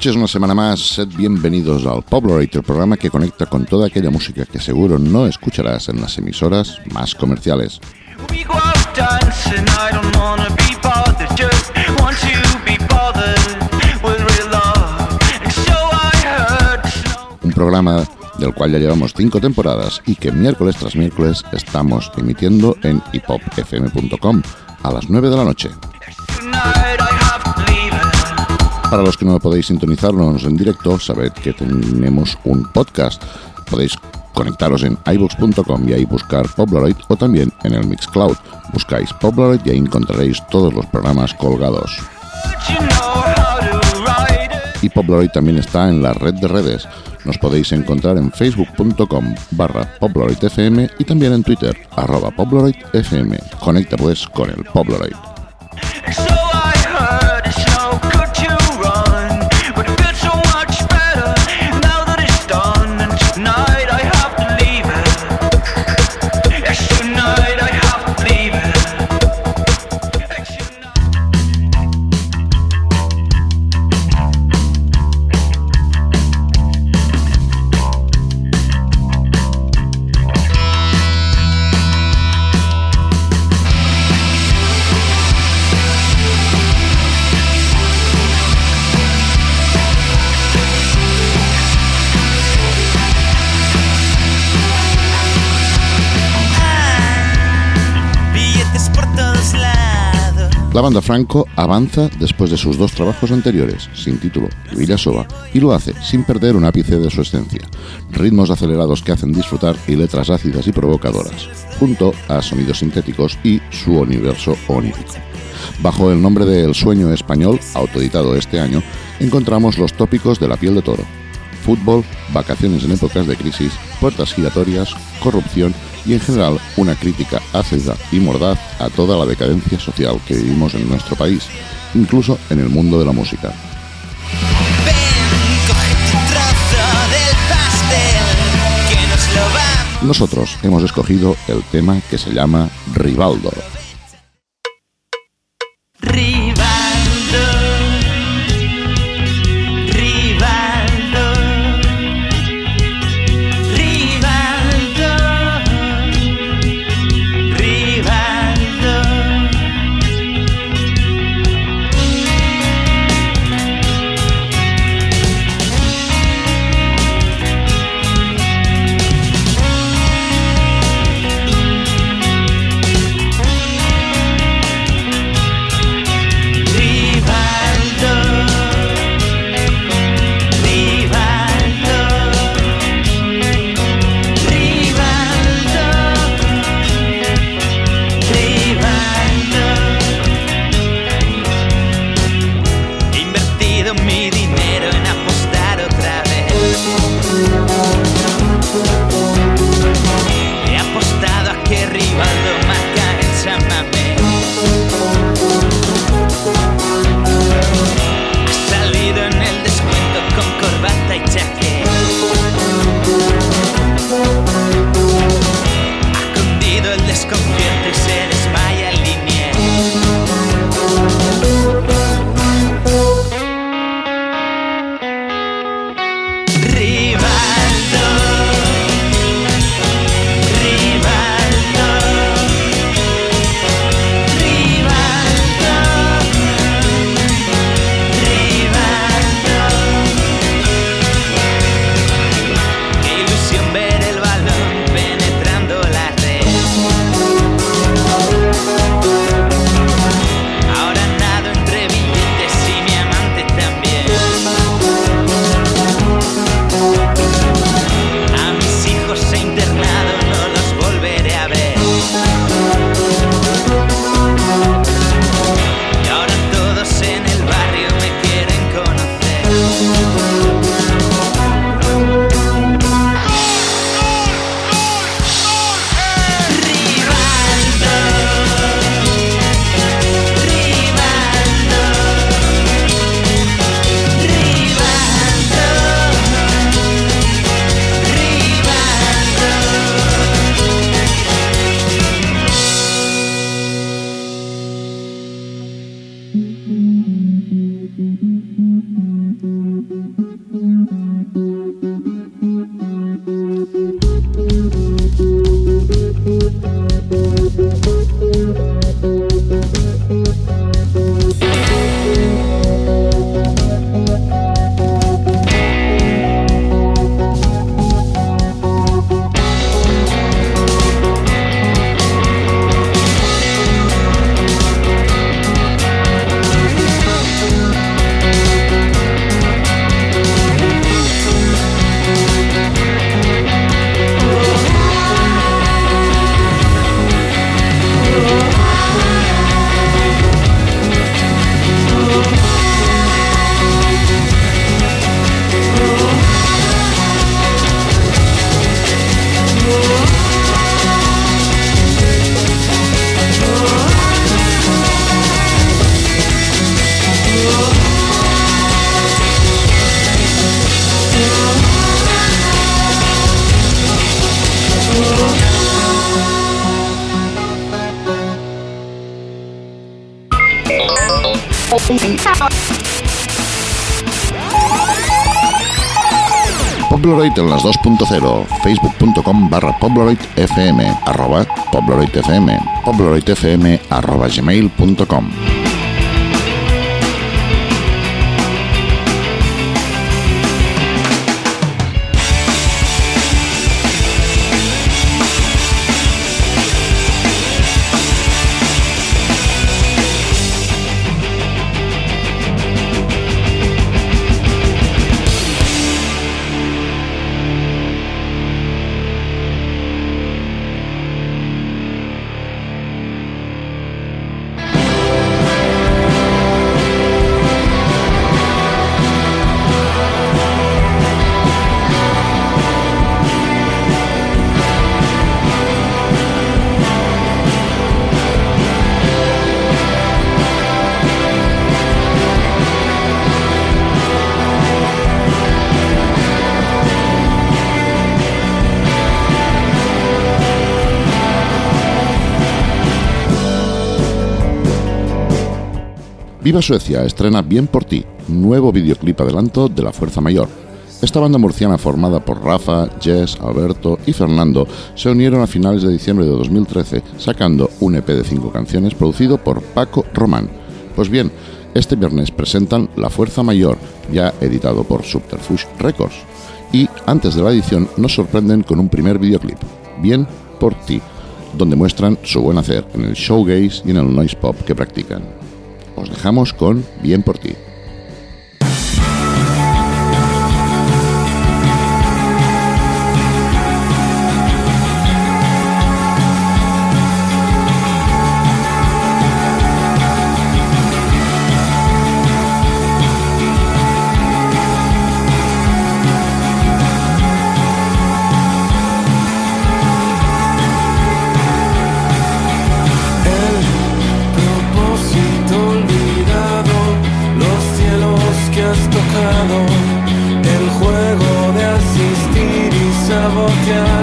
Noches, una semana más. Sed bienvenidos al Poblorate, el programa que conecta con toda aquella música que seguro no escucharás en las emisoras más comerciales. Un programa del cual ya llevamos cinco temporadas y que miércoles tras miércoles estamos emitiendo en hiphopfm.com a las 9 de la noche. Para los que no podéis sintonizarnos en directo, sabed que tenemos un podcast. Podéis conectaros en iBooks.com y ahí buscar Pobloroid o también en el Mixcloud. Buscáis Pobloroid y ahí encontraréis todos los programas colgados. Y Pobloroid también está en la red de redes. Nos podéis encontrar en facebook.com barra FM y también en Twitter, arroba. Conecta pues con el Pobloroid. La banda Franco avanza después de sus dos trabajos anteriores, sin título y Villasova, y lo hace sin perder un ápice de su esencia. Ritmos acelerados que hacen disfrutar y letras ácidas y provocadoras, junto a sonidos sintéticos y su universo onírico. Bajo el nombre de El Sueño Español, autoeditado este año, encontramos los tópicos de la piel de toro, fútbol, vacaciones en épocas de crisis, puertas giratorias, corrupción y en general una crítica ácida y mordaz a toda la decadencia social que vivimos en nuestro país, incluso en el mundo de la música. Nosotros hemos escogido el tema que se llama Rivaldo. facebook.com barra pobloroidfm, arroba pobloroidfm, pobloroidfm arroba gmail.com. Viva Suecia estrena Bien por ti, nuevo videoclip adelanto de La Fuerza Mayor. Esta banda murciana formada por Rafa, Jess, Alberto y Fernando se unieron a finales de diciembre de 2013 sacando un EP de cinco canciones producido por Paco Román. Pues bien, este viernes presentan La Fuerza Mayor, ya editado por Subterfuge Records. Y antes de la edición nos sorprenden con un primer videoclip, Bien por ti, donde muestran su buen hacer en el showgaze y en el noise pop que practican os dejamos con Bien por ti. En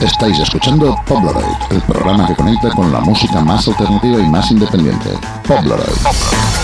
Estáis escuchando Polaroid, el programa que conecta con la música más alternativa y más independiente. Polaroid.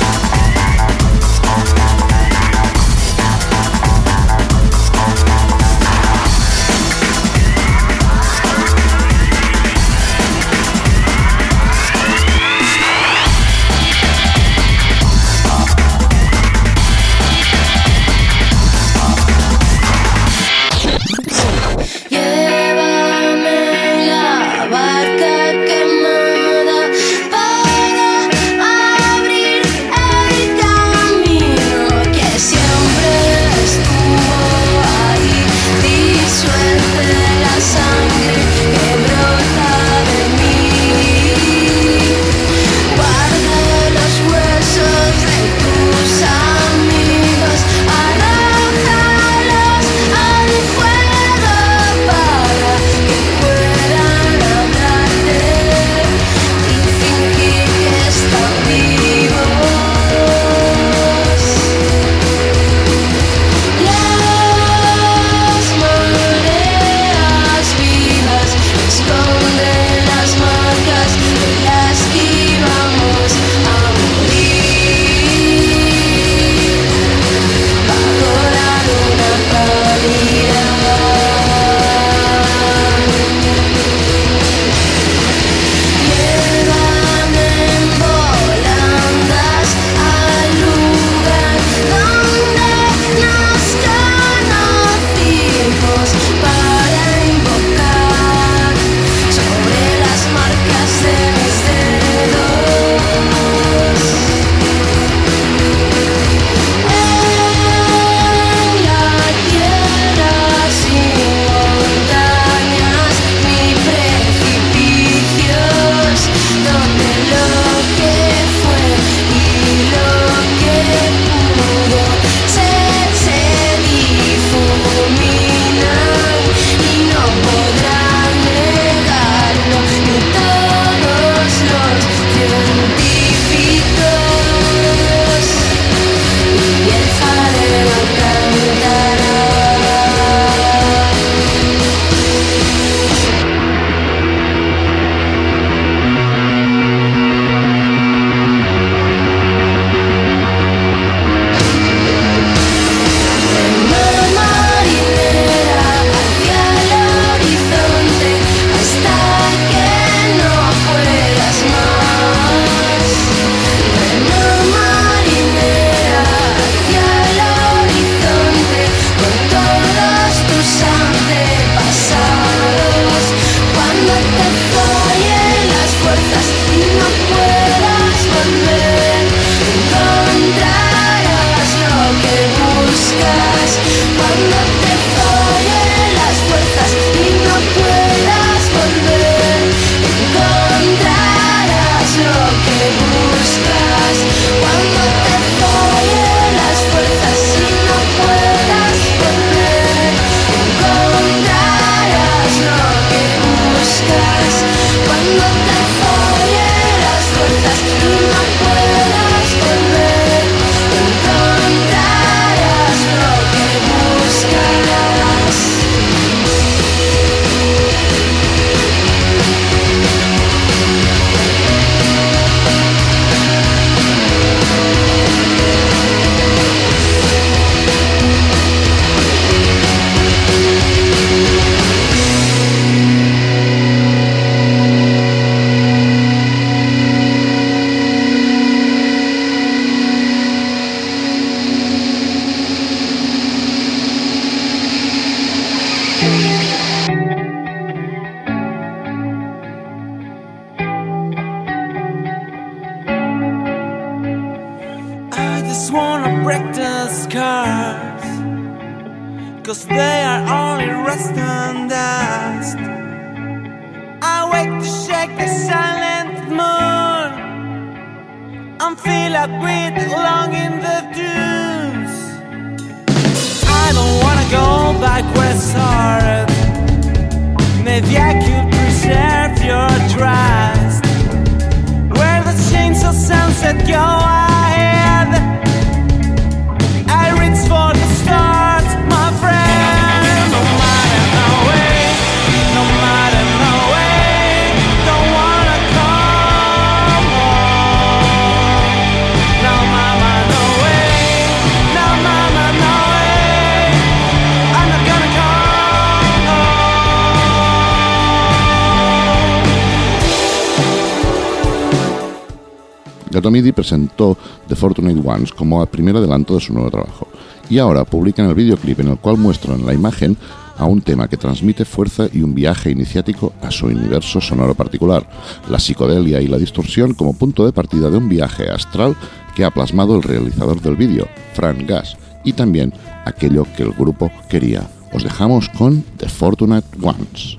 Gato Midi presentó The Fortunate Ones como el primer adelanto de su nuevo trabajo y ahora publican el videoclip en el cual muestran la imagen a un tema que transmite fuerza y un viaje iniciático a su universo sonoro particular, la psicodelia y la distorsión como punto de partida de un viaje astral que ha plasmado el realizador del vídeo, Fran Gas, y también aquello que el grupo quería. Os dejamos con The Fortunate Ones.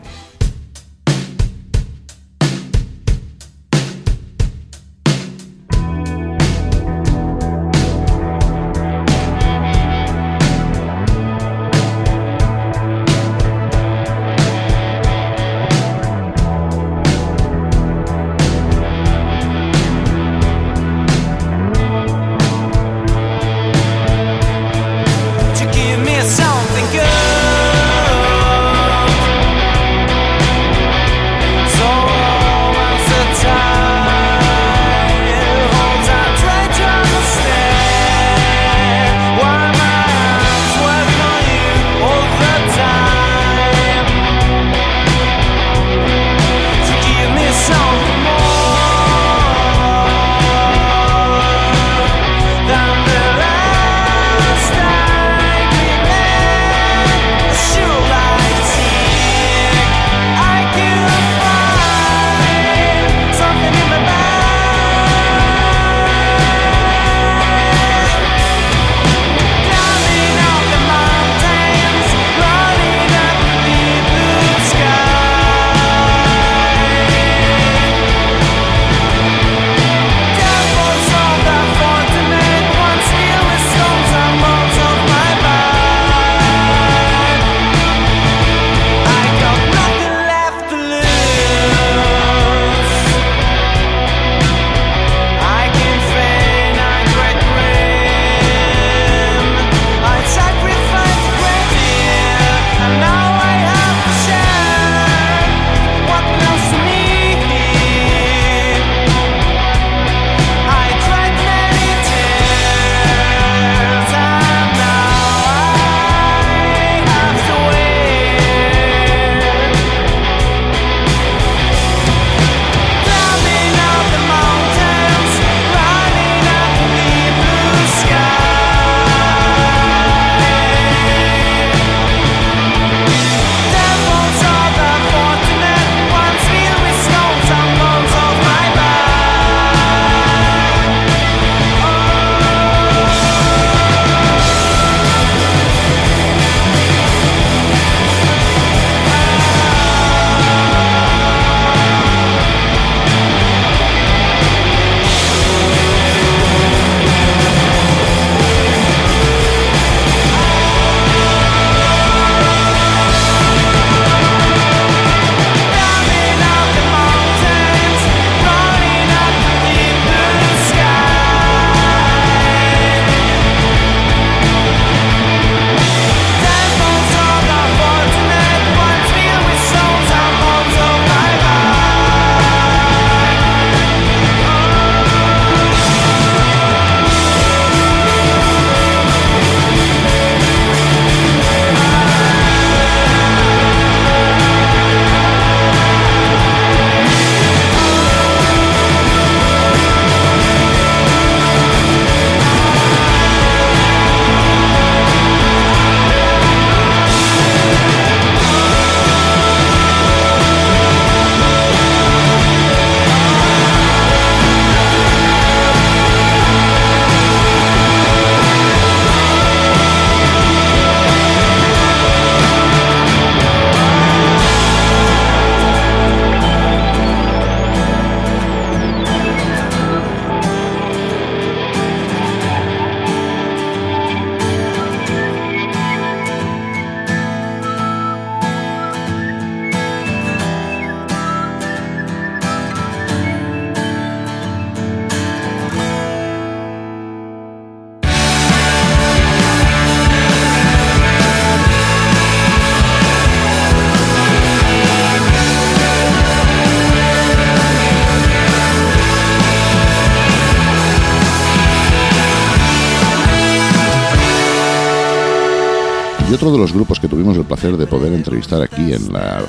Otro de los grupos que tuvimos el placer de poder entrevistar aquí en, la,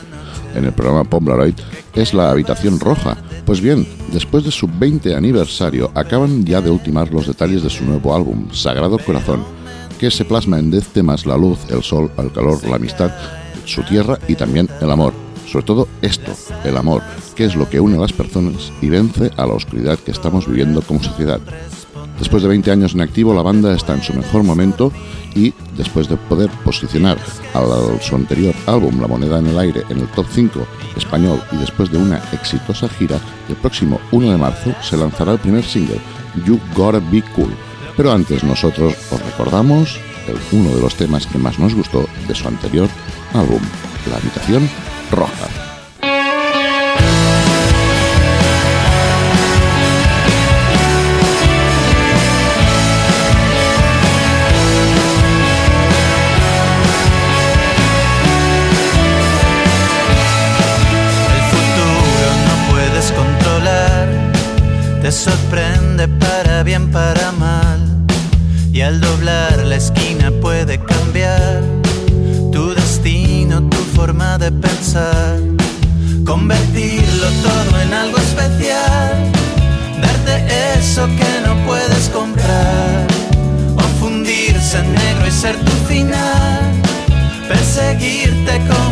en el programa Pomblaroid es la Habitación Roja. Pues bien, después de su 20 aniversario, acaban ya de ultimar los detalles de su nuevo álbum, Sagrado Corazón, que se plasma en 10 temas la luz, el sol, el calor, la amistad, su tierra y también el amor. Sobre todo esto, el amor, que es lo que une a las personas y vence a la oscuridad que estamos viviendo como sociedad. Después de 20 años en activo, la banda está en su mejor momento y después de poder posicionar a su anterior álbum La Moneda en el Aire en el top 5 español y después de una exitosa gira, el próximo 1 de marzo se lanzará el primer single, You Gotta Be Cool. Pero antes nosotros os recordamos el- uno de los temas que más nos gustó de su anterior álbum, La Habitación Roja. Sorprende para bien, para mal. Y al doblar la esquina puede cambiar tu destino, tu forma de pensar. Convertirlo todo en algo especial, darte eso que no puedes comprar. O fundirse en negro y ser tu final perseguirte como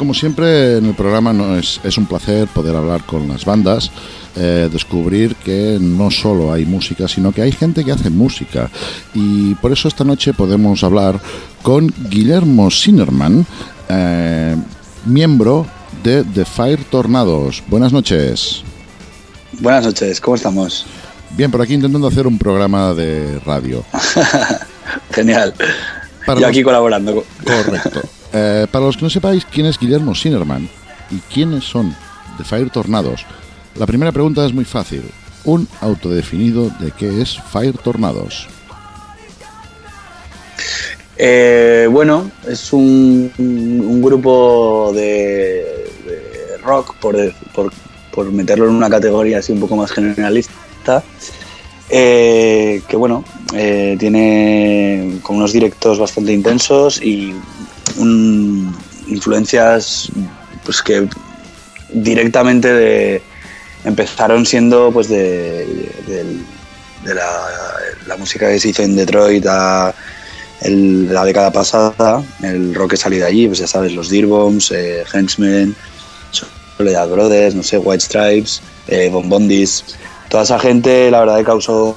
como siempre en el programa no es, es un placer poder hablar con las bandas, eh, descubrir que no solo hay música, sino que hay gente que hace música. Y por eso esta noche podemos hablar con Guillermo Sinerman, eh, miembro de The Fire Tornados. Buenas noches. Buenas noches, ¿cómo estamos? Bien, por aquí intentando hacer un programa de radio. Genial. Para Yo los- aquí colaborando. Correcto. Eh, para los que no sepáis quién es Guillermo Sinerman y quiénes son The Fire Tornados, la primera pregunta es muy fácil. Un autodefinido de qué es Fire Tornados. Eh, bueno, es un, grupo de, de rock, por, por, por meterlo en una categoría así un poco más generalista, eh, que bueno, eh, tiene con unos directos bastante intensos y influencias pues que directamente de, empezaron siendo pues de, la, música que se hizo en Detroit a la década pasada, el rock que salió de allí, pues ya sabes, los Dearbombs, eh, Henchmen, Soledad Brothers, no sé, White Stripes, eh, Bon Bondis, toda esa gente la verdad que causó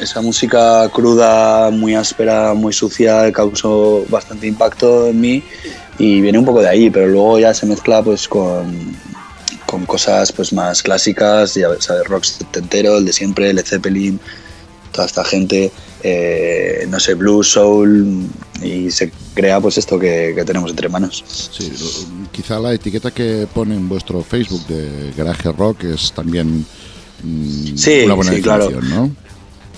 esa música cruda, muy áspera, muy sucia, causó bastante impacto en mí y viene un poco de ahí, pero luego ya se mezcla pues con, con cosas pues más clásicas, ya sabes, rock setentero, el de siempre, Led Zeppelin, toda esta gente, eh, no sé, blues, soul, y se crea pues esto que, que tenemos entre manos. Sí, quizá la etiqueta que pone en vuestro Facebook de Garage Rock es también mm, Sí, una buena sí, claro. ¿no?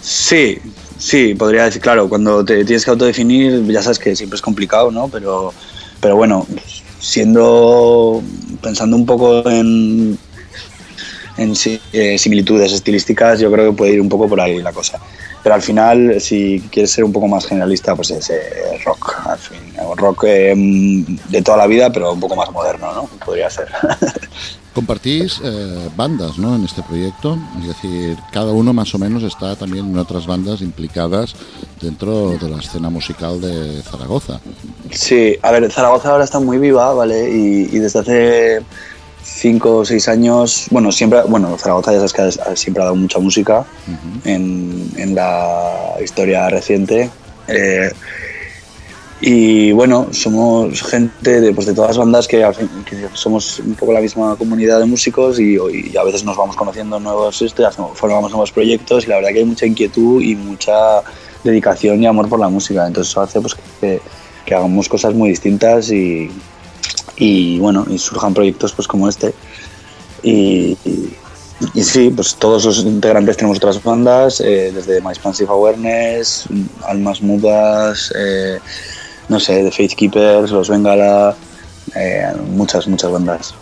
Sí, sí, podría decir, claro, cuando te tienes que autodefinir, ya sabes que siempre es complicado, ¿no? Pero, pero bueno, siendo, pensando un poco en, en eh, similitudes estilísticas, yo creo que puede ir un poco por ahí la cosa. Pero al final, si quieres ser un poco más generalista, pues es eh, rock, al fin. Rock eh, de toda la vida, pero un poco más moderno, ¿no? Podría ser. Compartís eh, bandas ¿no? en este proyecto, es decir, cada uno más o menos está también en otras bandas implicadas dentro de la escena musical de Zaragoza. Sí, a ver, Zaragoza ahora está muy viva, ¿vale? Y, y desde hace cinco o seis años, bueno, siempre, bueno, Zaragoza ya sabes que ha- siempre ha dado mucha música en, en la historia reciente. Eh, y bueno, somos gente de, pues, de todas las bandas que, que somos un poco la misma comunidad de músicos y, y a veces nos vamos conociendo nuevos esto, y formamos nuevos proyectos y la verdad que hay mucha inquietud y mucha dedicación y amor por la música. Entonces eso hace pues, que, que hagamos cosas muy distintas y, y bueno, y surjan proyectos pues como este. Y, y- y sí, pues todos los integrantes tenemos otras bandas, eh, desde My Expansive Awareness, Almas Mudas, eh, no sé, The Faith Keepers, Los Bengala, eh, muchas, muchas bandas.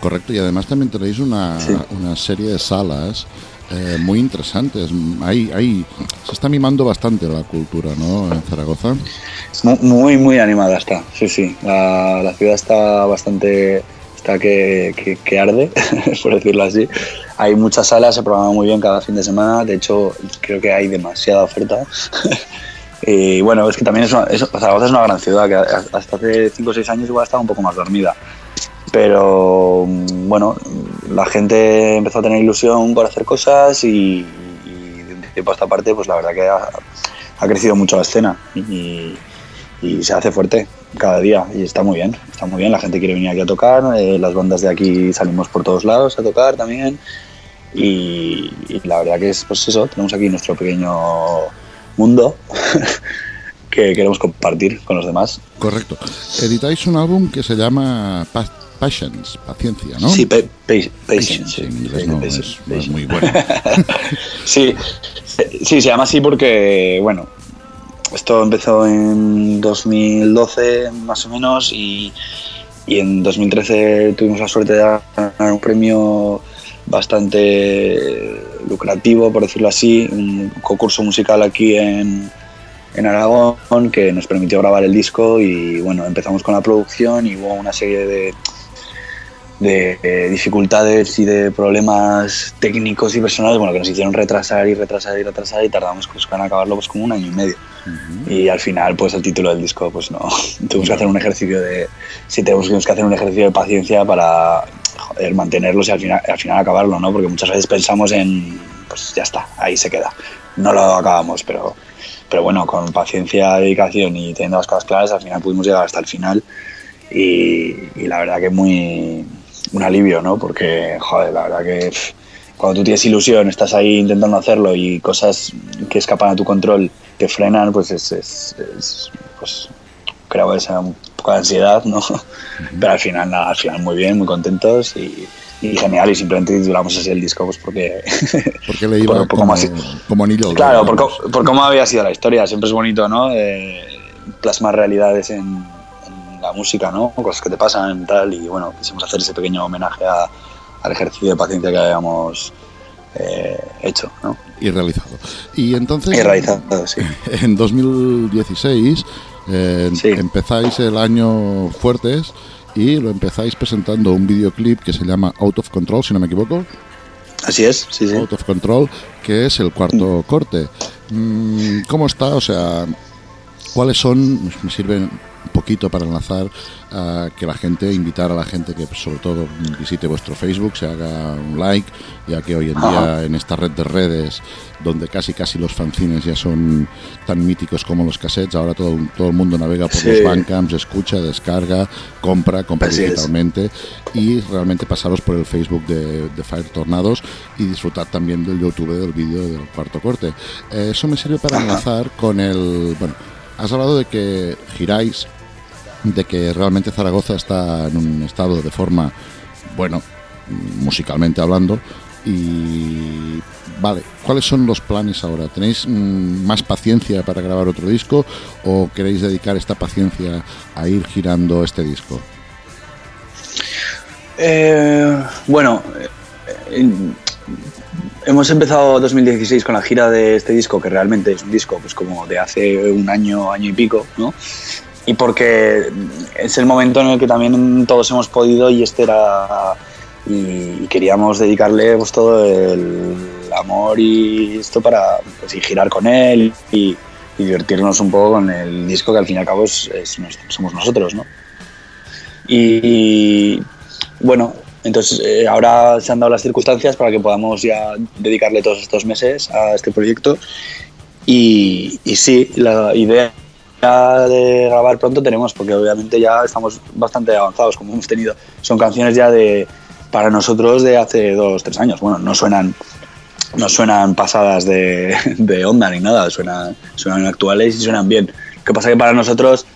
Correcto, y además también tenéis una, Sí. una serie de salas eh, muy interesantes. Hay, hay, se está mimando bastante la cultura ¿no? en Zaragoza. Mu- Muy, muy animada está, sí, sí. La, la ciudad está bastante, está que, que- que arde, por decirlo así. Hay muchas salas, se programa muy bien cada fin de semana. De hecho, creo que hay demasiada oferta. y bueno, es que también es una, es- Zaragoza es una gran ciudad que hasta hace 5 o 6 años igual estaba un poco más dormida. Pero bueno, la gente empezó a tener ilusión por hacer cosas y, de un tiempo a esta parte, pues la verdad que ha, crecido mucho la escena y, se hace fuerte cada día y está muy bien, está muy bien, la gente quiere venir aquí a tocar, eh, las bandas de aquí salimos por todos lados a tocar también y, y la verdad que es pues eso, tenemos aquí nuestro pequeño mundo que queremos compartir con los demás. Correcto. Editáis un álbum que se llama Pa- Patience, Paciencia, ¿no? Sí, pa- pa- patience, en inglés no, es, no es patience. muy bueno. Sí, sí, se llama así porque, bueno, esto empezó en 2012 más o menos y, y en 2013 tuvimos la suerte de ganar un premio bastante lucrativo, por decirlo así, un concurso musical aquí en, en Aragón que nos permitió grabar el disco y bueno, empezamos con la producción y hubo una serie de, de dificultades y de problemas técnicos y personales bueno, que nos hicieron retrasar y retrasar y retrasar y tardamos pues, en acabarlo pues, como un año y medio. Y al final, pues el título del disco, pues no. tuvimos que hacer un ejercicio de. Sí, tenemos que hacer un ejercicio de paciencia para joder, mantenerlos y al final, al final acabarlo, ¿no? Porque muchas veces pensamos en. Pues ya está, ahí se queda. No lo acabamos, pero, pero bueno, con paciencia, dedicación y teniendo las cosas claras, al final pudimos llegar hasta el final. Y, y la verdad que muy. Un alivio, ¿no? Porque, joder, la verdad que. cuando tú tienes ilusión, estás ahí intentando hacerlo y cosas que escapan a tu control te frenan, pues es, es- es, pues creo esa un poco de ansiedad, ¿no? Pero al final, nada, al final muy bien, muy contentos y, y genial y simplemente titulamos así el disco pues porque Porque le iba por- por como, como anillo claro, por, por cómo había sido la historia, siempre es bonito, ¿no? Eh, plasmar realidades en la música, ¿no? Cosas que te pasan y tal y bueno, quisimos hacer ese pequeño homenaje a- al ejercicio de paciencia que habíamos eh, hecho, ¿no? Y realizado. Y entonces, Y realizado, sí. en 2016 eh, Sí. empezáis el año fuertes y lo empezáis presentando un videoclip que se llama Out of Control, si no me equivoco. Así es, sí, sí. Out of Control, que es el cuarto corte. Mm, ¿Cómo está? O sea, ¿cuáles son? Me sirven poquito para enlazar a que la gente, invitar a la gente que sobre todo visite vuestro Facebook, se haga un like, ya que hoy en día en esta red de redes, donde casi casi los fanzines ya son tan míticos como los cassettes, ahora todo, todo el mundo navega por Sí. los Bandcamps, escucha, descarga, compra, compra Así es. digitalmente y realmente pasaros por el Facebook de, de Fire Tornados y disfrutar también del YouTube del vídeo del cuarto corte. Eh, eso me sirve para Ajá. enlazar con el... Bueno, has hablado de que giráis, de que realmente Zaragoza está en un estado de forma, bueno, musicalmente hablando, y vale, ¿cuáles son los planes ahora? ¿Tenéis mm, más paciencia para grabar otro disco o queréis dedicar esta paciencia a ir girando este disco? Eh, bueno, eh, hemos empezado 2016 con la gira de este disco, que realmente es un disco pues como de hace un año, año y pico, ¿no? Y porque es el momento en el que también todos hemos podido y este era y queríamos dedicarle pues todo el amor y esto para pues, y girar con él y, y divertirnos un poco con el disco que al fin y al cabo es, es somos nosotros, ¿no? Y bueno, entonces eh, ahora se han dado las circunstancias para que podamos ya dedicarle todos estos meses a este proyecto. Y, y sí, la idea de grabar pronto tenemos, porque obviamente ya estamos bastante avanzados, como hemos tenido. Son canciones ya de para nosotros de hace dos, tres años. Bueno, no suenan no suenan pasadas de, de onda ni nada, suenan, suenan actuales y suenan bien. Lo que pasa que para nosotros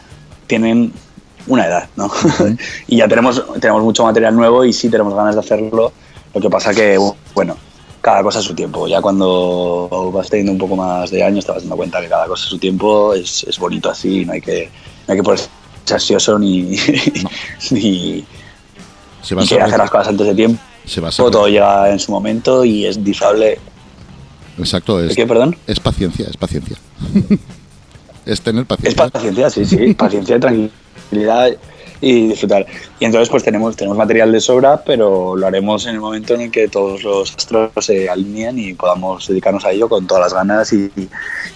tienen una edad, ¿no? y ya tenemos, tenemos mucho material nuevo y sí tenemos ganas de hacerlo. Lo que pasa que, bueno, cada cosa a su tiempo. Ya cuando vas teniendo un poco más de años te vas dando cuenta que cada cosa a su tiempo es, es bonito así, no hay que, no hay que ponerse ansioso ni, ni, Se va ni querer hacer las cosas antes de tiempo. se va a Todo, llega en su momento y es disfrutable. Exacto, es, ¿Qué, perdón? es paciencia, es paciencia. es tener Es paciencia. paciencia, sí, sí, paciencia, tranquilidad y disfrutar. Y entonces pues tenemos, tenemos material de sobra, pero lo haremos en el momento en el que todos los astros se alineen y podamos dedicarnos a ello con todas las ganas y,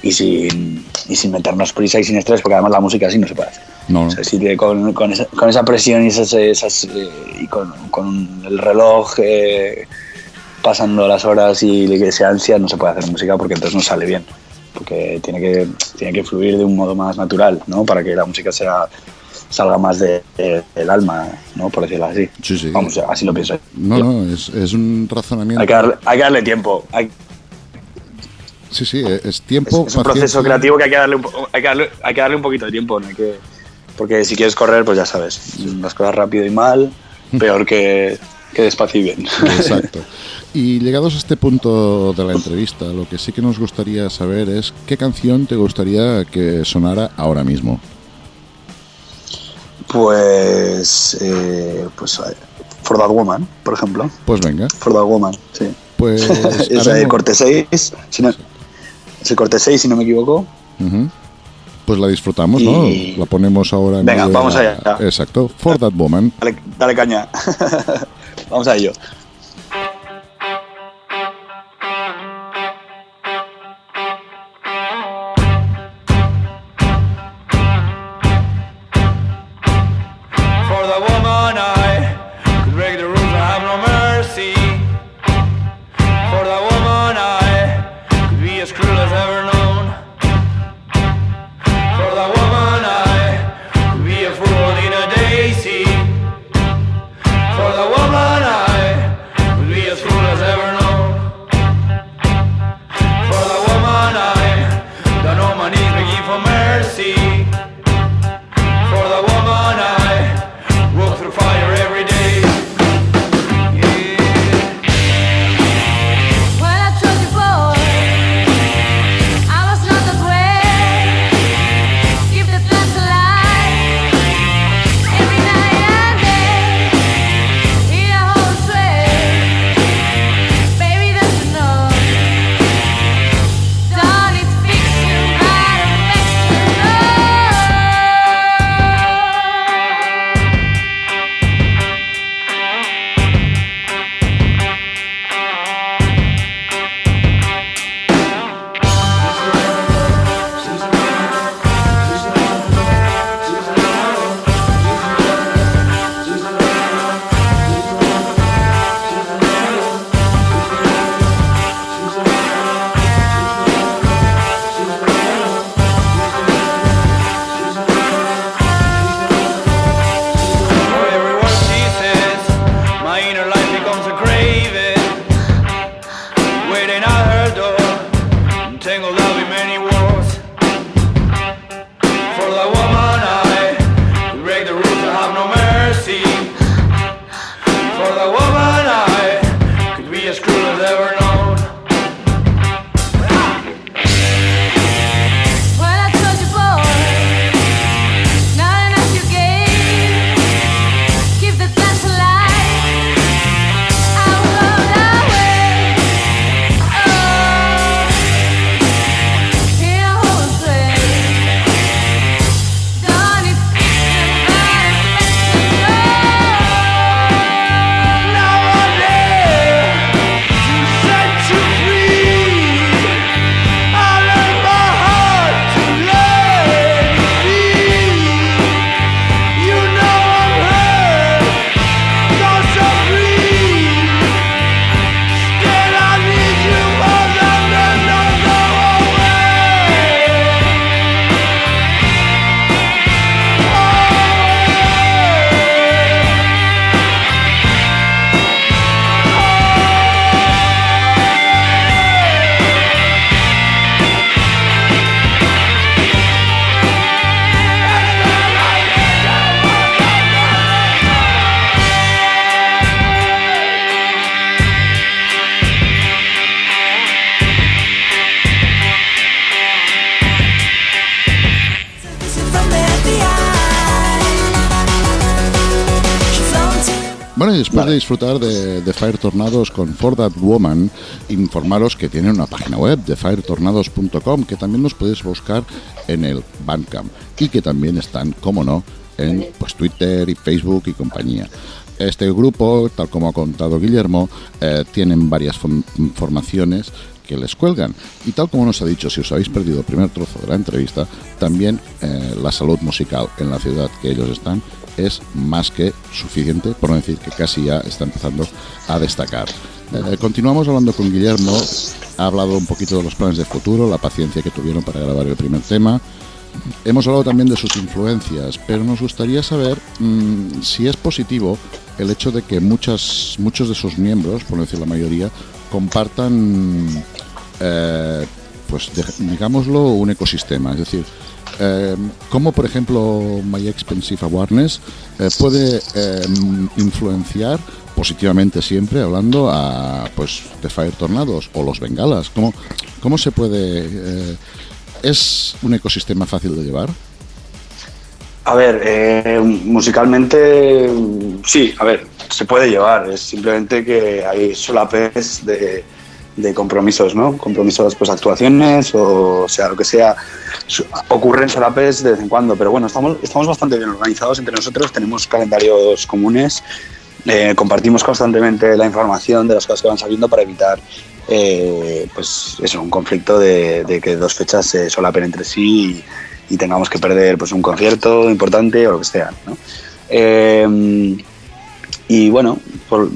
y sin, y sin meternos prisa y sin estrés, porque además la música así no se puede hacer. No, O sea, si te- con, con esa, con esa presión y, esas, esas, eh, y con, con el reloj eh, pasando las horas y esa ansia, no se puede hacer música porque entonces no sale bien. Porque tiene que, tiene que fluir de un modo más natural, ¿no? Para que la música sea salga más de- de- del alma, ¿no? Por decirlo así. Sí, sí. Vamos, así lo pienso. no, no, es, es un razonamiento. Hay que darle, hay que darle tiempo. Hay- Sí, sí, es tiempo. es un proceso creativo que hay que darle un, hay que darle, hay que darle un poquito de tiempo. No hay que, porque si quieres correr, pues ya sabes, las cosas rápido y mal, peor que, que despacio y bien. Exacto. Y llegados a este punto de la entrevista, lo que sí que nos gustaría saber es qué canción te gustaría que sonara ahora mismo. Pues, eh, pues eh, For That Woman, por ejemplo. Pues venga, For That Woman, sí. pues es el haremos- corte 6, si no, es el corte 6, si no me equivoco. Pues la disfrutamos, ¿no? La ponemos ahora en Venga, vamos la- allá. Exacto, For That Woman. Dale, dale caña. Vamos a ello. De disfrutar de, Fire Tornados con For That Woman, informaros que tienen una página web de firetornados.com que también nos podéis buscar en el Bandcamp y que también están, como no, en pues, Twitter y Facebook y compañía. Este grupo, tal como ha contado Guillermo, eh, tienen varias formaciones que les cuelgan. Y tal como nos ha dicho, si os habéis perdido el primer trozo de la entrevista, también eh, la salud musical en la ciudad que ellos están es más que suficiente, por decir que casi ya está empezando a destacar. Eh, continuamos hablando con Guillermo, ha hablado un poquito de los planes de futuro, la paciencia que tuvieron para grabar el primer tema. Hemos hablado también de sus influencias, pero nos gustaría saber mm, si es positivo el hecho de que muchas, muchos de sus miembros, por decir la mayoría, compartan, eh, pues de- digámoslo, un ecosistema. Es decir, eh, cómo por ejemplo My Expensive Awareness eh, puede influenciar positivamente siempre hablando a pues The Fire Tornados o los Bengalas. ¿Cómo, cómo se puede... ¿Es un ecosistema fácil de llevar? A ver, musicalmente sí, a ver, se puede llevar, es simplemente que hay solapes de, de compromisos, ¿no? Compromisos, pues actuaciones o sea, lo que sea. Su- Ocurren solapes de vez en cuando, pero bueno, estamos, estamos bastante bien organizados entre nosotros, tenemos calendarios comunes, eh, compartimos constantemente la información de las cosas que van saliendo para evitar eh, pues eso, un conflicto de, que dos fechas se solapen entre sí y, y tengamos que perder pues un concierto importante o lo que sea. ¿no? Eh, y bueno, por-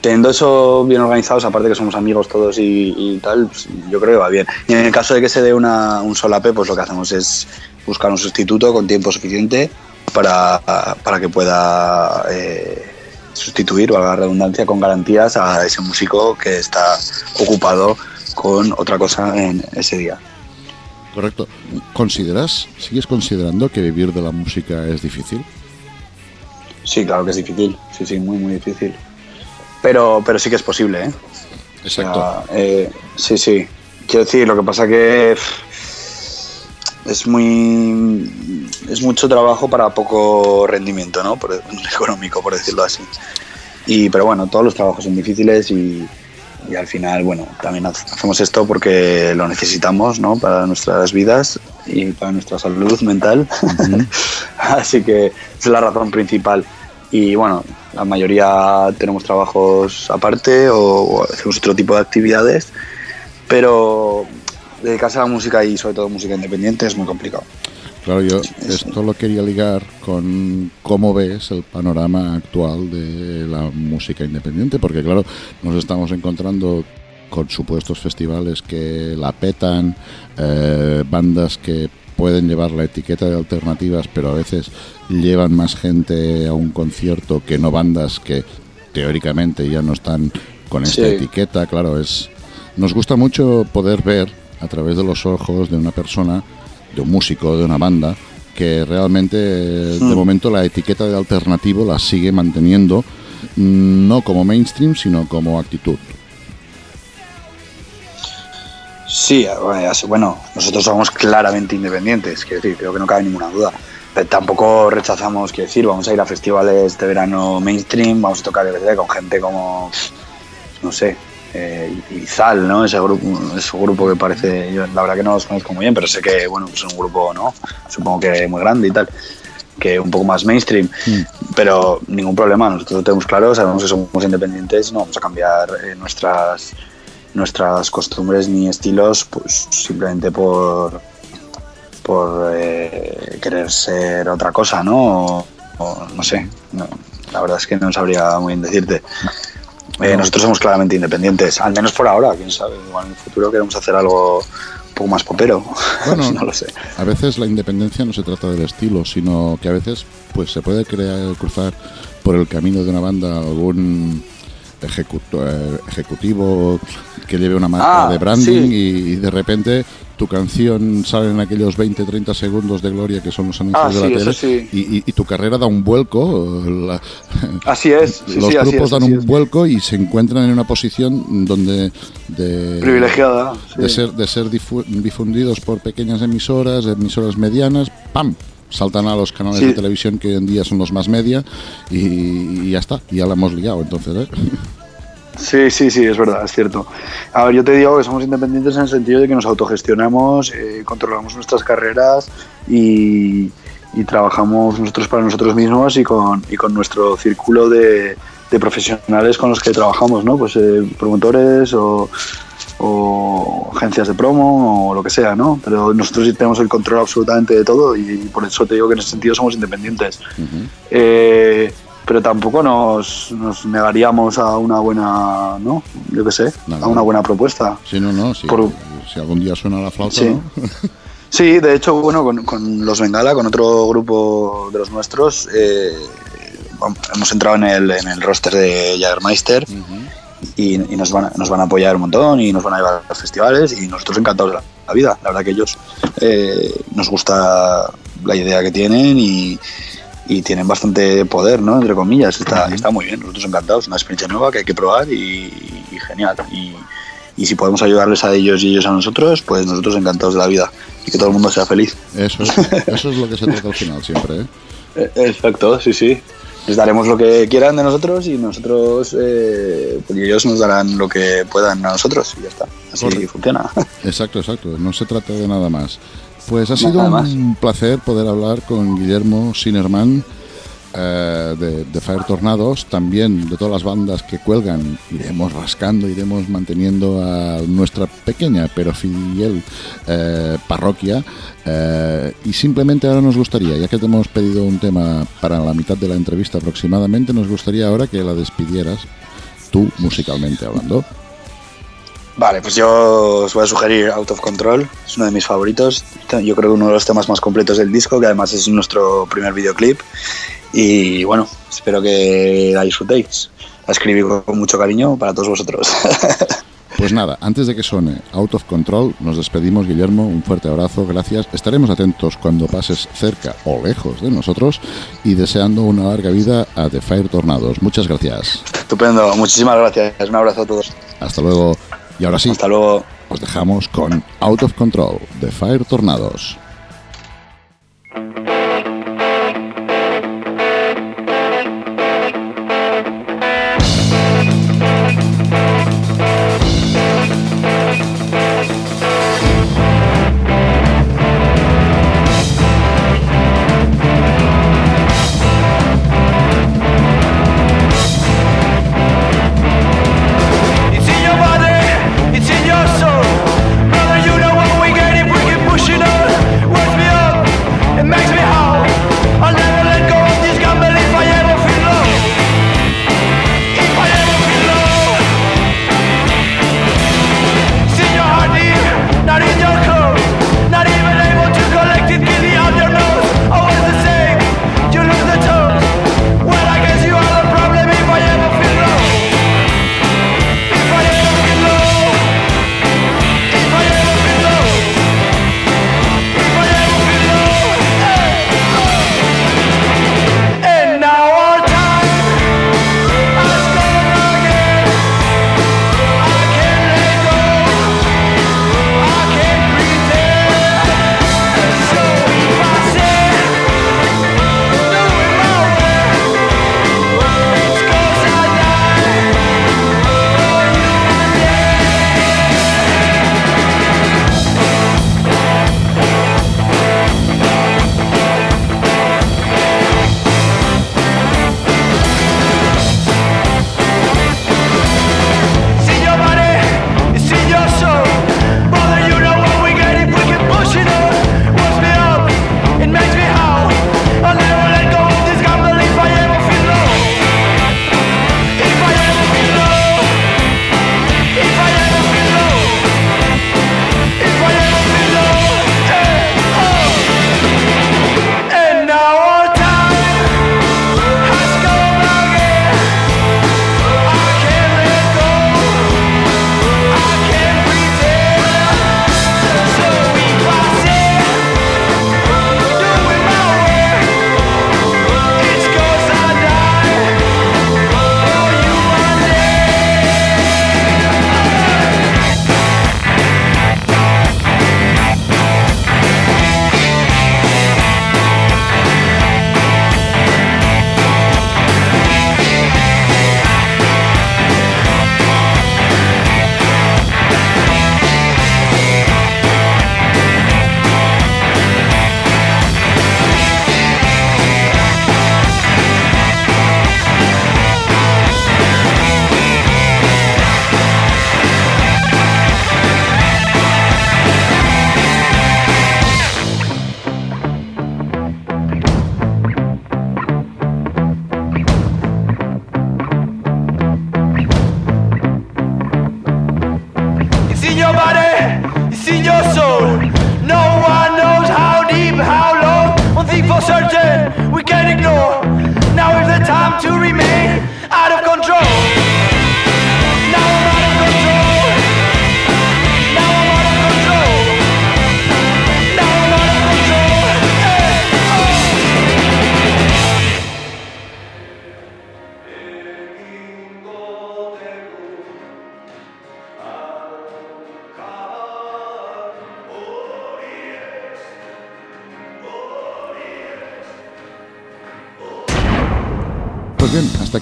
teniendo eso bien organizados, aparte que somos amigos todos y, y tal, pues, yo creo que va bien. Y en el caso de que se dé una, un solape, pues lo que hacemos es buscar un sustituto con tiempo suficiente para, para que pueda eh, sustituir, valga la redundancia, con garantías a ese músico que está ocupado con otra cosa en ese día. Correcto. ¿Consideras, sigues considerando que vivir de la música es difícil? Sí, claro que es difícil, sí, sí, muy, muy difícil. Pero, pero sí que es posible, ¿eh? O sea, eh, sí, sí. Quiero decir, lo que pasa que es muy es mucho trabajo para poco rendimiento, ¿no? Por, económico, por decirlo así. Y, pero bueno, todos los trabajos son difíciles y, y al final, bueno, también ha- hacemos esto porque lo necesitamos, ¿no? Para nuestras vidas y para nuestra salud mental. Así que esa es la razón principal. Y bueno, la mayoría tenemos trabajos aparte o, o hacemos otro tipo de actividades, pero dedicarse a la música y sobre todo música independiente es muy complicado. Claro, yo esto lo quería ligar con cómo ves el panorama actual de la música independiente, porque claro, nos estamos encontrando con supuestos festivales que la petan, eh, bandas que pueden llevar la etiqueta de alternativas, pero a veces llevan más gente a un concierto que no bandas que teóricamente ya no están con esta Sí. etiqueta. Claro, es nos gusta mucho poder ver a través de los ojos de una persona, de un músico, de una banda, que realmente de Hmm. momento la etiqueta de alternativo la sigue manteniendo, mm, no como mainstream, sino como actitud. Sí, bueno, así- bueno, nosotros somos claramente independientes, quiero decir, creo que no cabe ninguna duda. Pero tampoco rechazamos, quiero decir, vamos a ir a festivales de verano mainstream, vamos a tocar DVD con gente como, no sé, eh, Izal, ¿no? Ese grupo, ese grupo que parece, yo la verdad que no los conozco muy bien, pero sé que, bueno, es un grupo, ¿no? Supongo que muy grande y tal, que un poco más mainstream, pero ningún problema, nosotros lo tenemos claro, sabemos que somos independientes, no vamos a cambiar eh, nuestras nuestras costumbres ni estilos pues simplemente por por eh, querer ser otra cosa no o, o no sé no, la verdad es que no sabría muy bien decirte. Eh, No. nosotros somos claramente independientes al menos por ahora quién sabe igual en el futuro queremos hacer algo un poco más popero Bueno, no lo sé. A veces la independencia no se trata del estilo, sino que a veces pues se puede crear cruzar por el camino de una banda algún ejecuto- eh, ejecutivo que lleve una marca Ah, de branding sí. y, y de repente tu canción sale en aquellos 20-30 segundos de gloria que son los anuncios Ah, de la sí, tele sí. y, y- y tu carrera da un vuelco. la- así es los así grupos es, dan así un es. vuelco y se encuentran en una posición donde de, privilegiada de ser, de ser difu- difundidos por pequeñas emisoras, emisoras medianas, ¡pam! Saltan a los canales Sí. de televisión que hoy en día son los más media y, y ya está, ya la hemos liado entonces, ¿eh? Sí, sí, sí, es verdad, es cierto. A ver, yo te digo que somos independientes en el sentido de que nos autogestionamos, eh, controlamos nuestras carreras y, y trabajamos nosotros para nosotros mismos y con, y con nuestro círculo de, de profesionales con los que trabajamos, ¿no? Pues eh, promotores o, o agencias de promo o lo que sea, ¿no? Pero nosotros sí tenemos el control absolutamente de todo y, por eso te digo que en ese sentido somos independientes. Eh, pero tampoco nos, nos negaríamos a una buena, ¿no? Yo qué sé, Nada. a una buena propuesta. Si no, no, si, Por- si algún día suena la flauta, Sí. ¿no? Sí, de hecho, bueno, con, con los Bengala, con otro grupo de los nuestros, eh, hemos entrado en el, en el roster de Jagermeister y, y nos, van a, nos van a apoyar un montón y nos van a llevar a los festivales y nosotros encantados de la, la vida. La verdad que ellos eh, nos gusta la idea que tienen y, y tienen bastante poder, ¿no? Entre comillas, está, está muy bien, nosotros encantados, una experiencia nueva que hay que probar y, y genial. Y, y si podemos ayudarles a ellos y ellos a nosotros, pues nosotros encantados de la vida y que todo el mundo sea feliz. Eso, es, eso es lo que se trata al final siempre, ¿eh? Eh, Exacto, sí, sí. Les daremos lo que quieran de nosotros y nosotros, eh, pues ellos nos darán lo que puedan a nosotros y ya está. Así Correcto. funciona. Exacto, exacto. No se trata de nada más. Pues ha sido un placer poder hablar con Guillermo Sinerman eh, de, de Fire Tornados, también de todas las bandas que cuelgan. Iremos rascando, iremos manteniendo a nuestra pequeña pero fiel eh, parroquia. eh, y simplemente ahora nos gustaría, ya que te hemos pedido un tema para la mitad de la entrevista aproximadamente, nos gustaría ahora que la despidieras tú musicalmente hablando. Vale, pues yo os voy a sugerir Out of Control, es uno de mis favoritos. Yo creo que uno de los temas más completos del disco, que además es nuestro primer videoclip. Y bueno, espero que la disfrutéis. La escribí con mucho cariño para todos vosotros. Pues nada, antes de que suene Out of Control, nos despedimos, Guillermo. Un fuerte abrazo, gracias. Estaremos atentos cuando pases cerca o lejos de nosotros y deseando una larga vida a The Fire Tornados. Muchas gracias. Estupendo, muchísimas gracias. Un abrazo a todos. Hasta luego. Y ahora sí, Hasta luego. os dejamos con Out of Control de Fire Tornados.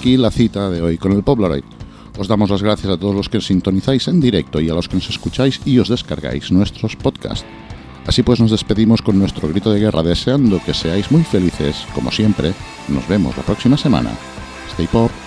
Aquí la cita de hoy con el Polaroid. Os damos las gracias a todos los que sintonizáis en directo y a los que nos escucháis y os descargáis nuestros podcasts. Así pues nos despedimos con nuestro grito de guerra deseando que seáis muy felices, como siempre. Nos vemos la próxima semana. Stay pop.